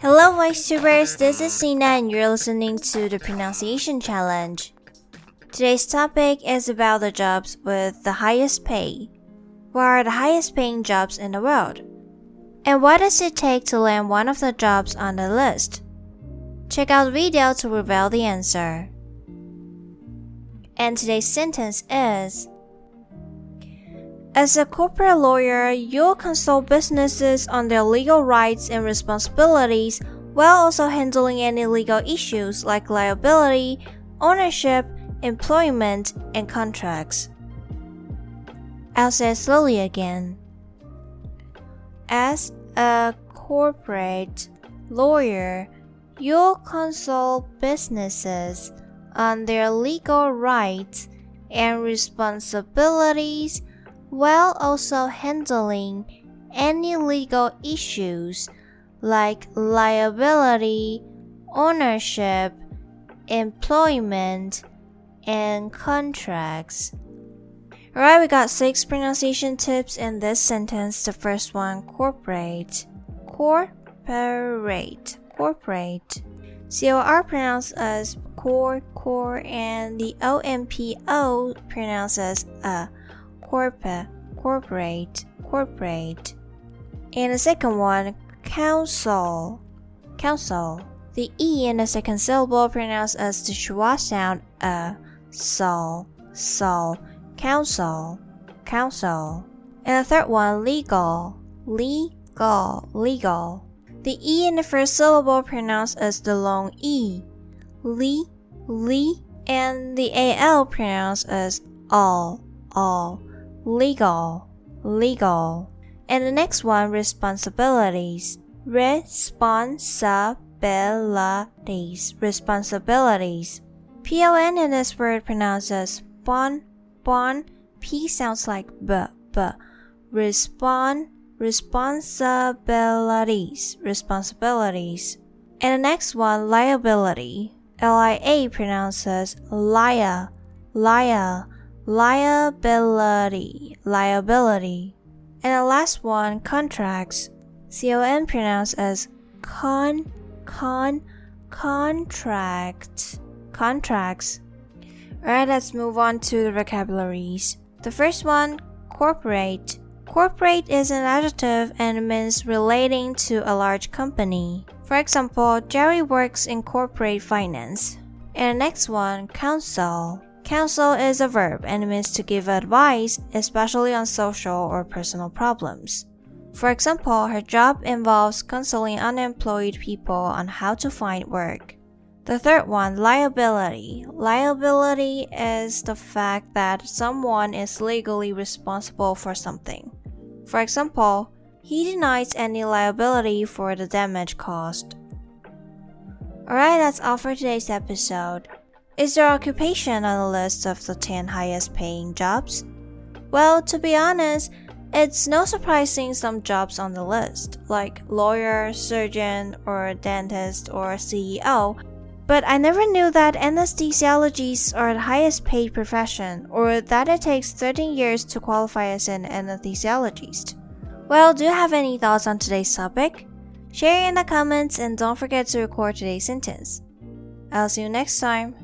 Hello, VoiceTubers. This is Sina, and you're listening to the Pronunciation Challenge. Today's topic is about the jobs with the highest pay. What are the highest paying jobs in the world? And what does it take to land one of the jobs on the list? Check out the video to reveal the answer. And today's sentence is As a corporate lawyer, you'll consult businesses on their legal rights and responsibilities while also handling any legal issues like liability, ownership, employment, and contracts. I'll say slowly again. As a corporate lawyer, you'll consult businesses on their legal rights and responsibilities while also handling any legal issues like liability, ownership, employment, and contracts. Alright, we got six pronunciation tips in this sentence. The first one, corporate. Corporate. Corporate. C-O-R pronounced as core, core, and the O-M-P-O pronounced as a. Uh, Corporate, corporate, corporate. And the second one, counsel. Counsel. The E in the second syllable pronounced as the schwa sound, uh, a. So, so, counsel, counsel. And the third one, legal, legal, legal. The E in the first syllable pronounced as the long E, li, li, and the AL pronounced as all, all, legal, legal. And the next one, responsibilities, responsibilities, responsibilities. P-O-N in this word pronounces bon, bon. P sounds like b, b. Respond, responsibilities, responsibilities. And the next one, liability. L-I-A pronounces liar, liar, liability, liability. And the last one, contracts. C-O-N pronounced as con, con, contract contracts. Alright, let's move on to the vocabularies. The first one, corporate. Corporate is an adjective and means relating to a large company. For example, Jerry works in corporate finance. And the next one, counsel. Counsel is a verb and means to give advice, especially on social or personal problems. For example, her job involves counseling unemployed people on how to find work. The third one, liability. Liability is the fact that someone is legally responsible for something. For example, he denies any liability for the damage caused. Alright, that's all for today's episode. Is your occupation on the list of the 10 highest paying jobs? Well, to be honest, it's no surprising some jobs on the list, like lawyer, surgeon, or dentist, or CEO but I never knew that anesthesiologists are the highest paid profession, or that it takes 13 years to qualify as an anesthesiologist. Well, do you have any thoughts on today's topic? Share in the comments and don't forget to record today's sentence. I'll see you next time.